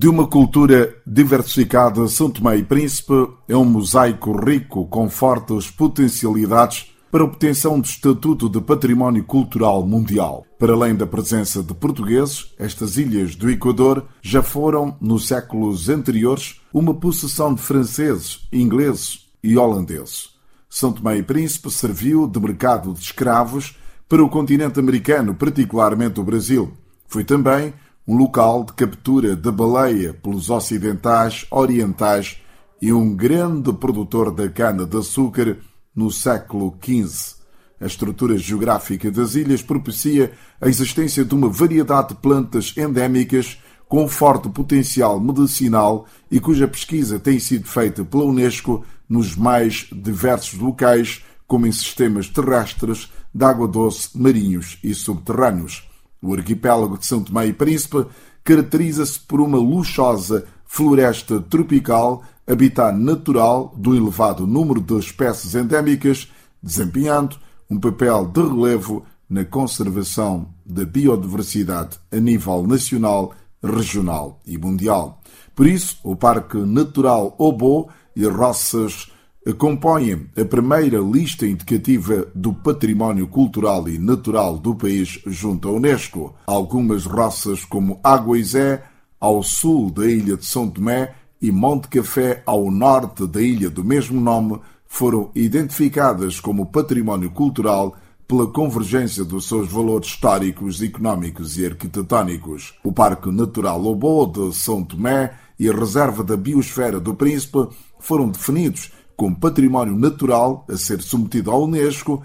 De uma cultura diversificada, São Tomé e Príncipe é um mosaico rico com fortes potencialidades para a obtenção do Estatuto de Património Cultural Mundial. Para além da presença de portugueses, estas ilhas do Equador já foram, nos séculos anteriores, uma possessão de franceses, ingleses e holandeses. São Tomé e Príncipe serviu de mercado de escravos para o continente americano, particularmente o Brasil. Foi também um local de captura de baleia pelos ocidentais, orientais e um grande produtor da cana-de-açúcar no século XV. A estrutura geográfica das ilhas propicia a existência de uma variedade de plantas endémicas com forte potencial medicinal e cuja pesquisa tem sido feita pela Unesco nos mais diversos locais, como em sistemas terrestres, de água doce, marinhos e subterrâneos. O arquipélago de São Tomé e Príncipe caracteriza-se por uma luxuosa floresta tropical, habitat natural do elevado número de espécies endémicas, desempenhando um papel de relevo na conservação da biodiversidade a nível nacional, regional e mundial. Por isso, o Parque Natural Obo e Roças compõem a primeira lista indicativa do património cultural e natural do país junto à Unesco. Algumas roças como Aguaizé, ao sul da ilha de São Tomé, e Monte Café, ao norte da ilha do mesmo nome, foram identificadas como património cultural pela convergência dos seus valores históricos, económicos e arquitetónicos. O Parque Natural Lobo de São Tomé e a Reserva da Biosfera do Príncipe foram definidos como património natural a ser submetido à Unesco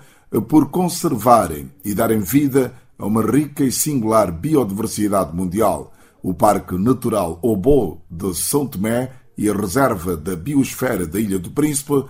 por conservarem e darem vida a uma rica e singular biodiversidade mundial. O Parque Natural Obo de São Tomé e a Reserva da Biosfera da Ilha do Príncipe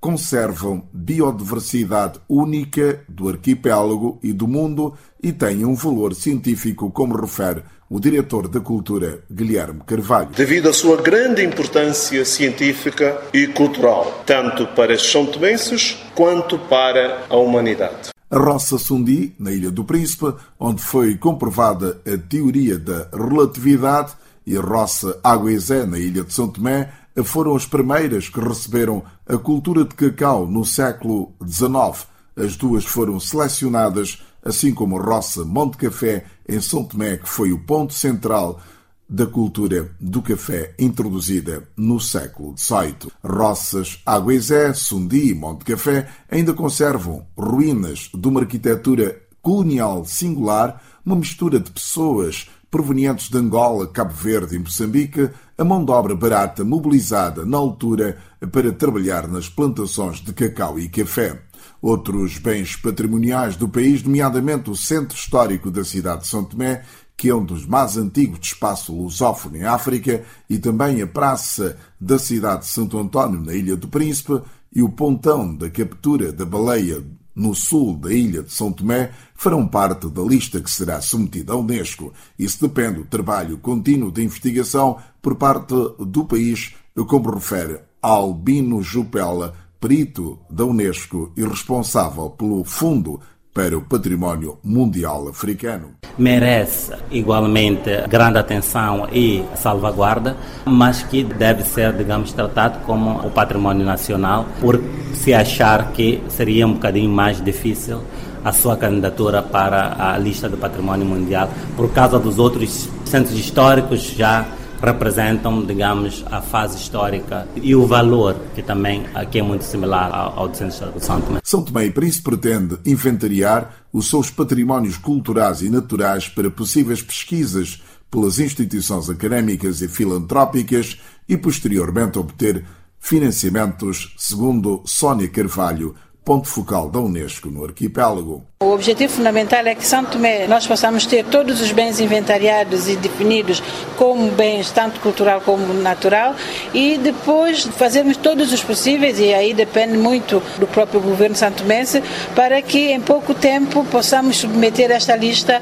conservam biodiversidade única do arquipélago e do mundo e têm um valor científico, como refere o diretor da Cultura, Guilherme Carvalho. Devido à sua grande importância científica e cultural, tanto para os são tomenses quanto para a humanidade. A Roça Sundi, na Ilha do Príncipe, onde foi comprovada a teoria da relatividade, e a Roça Aguezé, na Ilha de São Tomé, foram as primeiras que receberam a cultura de cacau no século XIX. As duas foram selecionadas assim como Roça Monte Café em São Tomé, que foi o ponto central da cultura do café introduzida no século XVIII. Roças Aguizé, Sundi e Monte Café ainda conservam ruínas de uma arquitetura colonial singular, uma mistura de pessoas provenientes de Angola, Cabo Verde e Moçambique, a mão de obra barata mobilizada na altura para trabalhar nas plantações de cacau e café. Outros bens patrimoniais do país, nomeadamente o Centro Histórico da cidade de São Tomé, que é um dos mais antigos de espaço lusófono em África, e também a Praça da cidade de Santo António, na Ilha do Príncipe, e o Pontão da captura da baleia no sul da ilha de São Tomé, farão parte da lista que será submetida à Unesco. Isso depende do trabalho contínuo de investigação por parte do país, como refere Albino Jupela, perito da Unesco e responsável pelo Fundo para o Património Mundial Africano. Merece igualmente grande atenção e salvaguarda, mas que deve ser, digamos, tratado como o património nacional, por se achar que seria um bocadinho mais difícil a sua candidatura para a lista do património mundial, por causa dos outros centros históricos já representam, digamos, a fase histórica e o valor, que também aqui é muito similar ao, do Centro Histórico de São Tomé. São Tomé e Príncipe pretende inventariar os seus patrimónios culturais e naturais para possíveis pesquisas pelas instituições académicas e filantrópicas e posteriormente obter financiamentos, segundo Sónia Carvalho, ponto focal da Unesco no arquipélago. O objetivo fundamental é que São Tomé nós possamos ter todos os bens inventariados e definidos como bens tanto cultural como natural e depois fazermos todos os possíveis e aí depende muito do próprio governo santomense para que em pouco tempo possamos submeter esta lista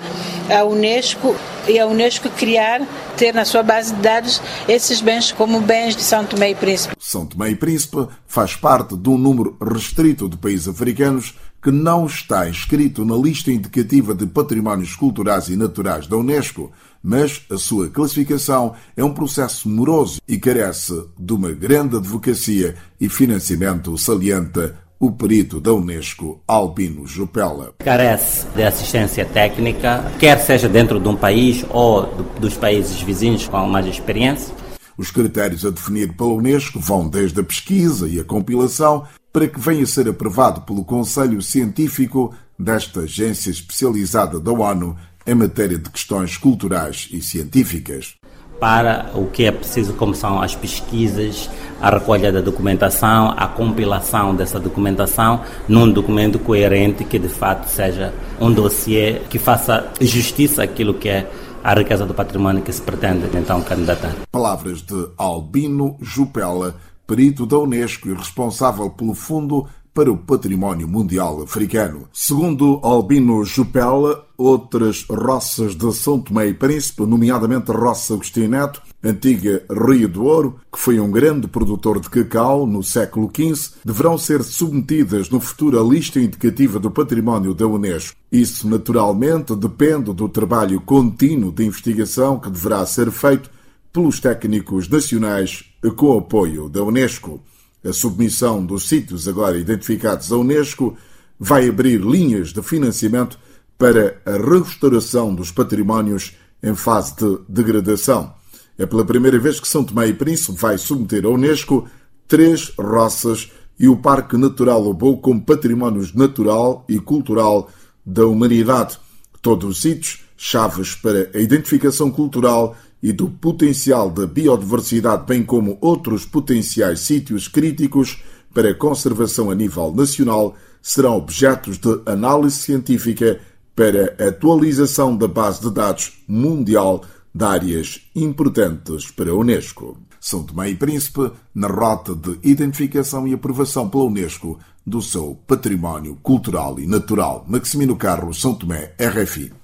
à Unesco e a Unesco criar, ter na sua base de dados esses bens como bens de São Tomé e Príncipe. São Tomé e Príncipe faz parte de um número restrito de países africanos que não está inscrito na lista indicativa de patrimónios culturais e naturais da Unesco. mas a sua classificação é um processo moroso e carece de uma grande advocacia e financiamento, salienta o perito da Unesco, Albino Jupela. Carece de assistência técnica, quer seja dentro de um país ou dos países vizinhos com mais experiência. Os critérios a definir pela Unesco vão desde a pesquisa e a compilação para que venha a ser aprovado pelo Conselho Científico desta agência especializada da ONU em matéria de questões culturais e científicas. Para o que é preciso, como são as pesquisas, a recolha da documentação, a compilação dessa documentação num documento coerente que de fato seja um dossiê que faça justiça àquilo que é a riqueza do património que se pretende então candidatar. Palavras de Albino Jupela, perito da Unesco e responsável pelo Fundo para o Património Mundial Africano. Segundo Albino Jupela, outras roças de São Tomé e Príncipe, nomeadamente a Roça Agostinho Neto, antiga Rio do Ouro, que foi um grande produtor de cacau no século XV, deverão ser submetidas no futuro à lista indicativa do património da Unesco. Isso, naturalmente, depende do trabalho contínuo de investigação que deverá ser feito pelos técnicos nacionais com apoio da Unesco. A submissão dos sítios agora identificados à Unesco vai abrir linhas de financiamento para a restauração dos patrimónios em fase de degradação. É pela primeira vez que São Tomé e Príncipe vai submeter à Unesco três roças e o Parque Natural Lobo como patrimónios natural e cultural da humanidade. Todos os sítios chaves para a identificação cultural e do potencial da biodiversidade, bem como outros potenciais sítios críticos para conservação a nível nacional, serão objetos de análise científica para atualização da base de dados mundial de áreas importantes para a Unesco. São Tomé e Príncipe na rota de identificação e aprovação pela Unesco do seu património cultural e natural. Maximino Carlos, São Tomé, RFI.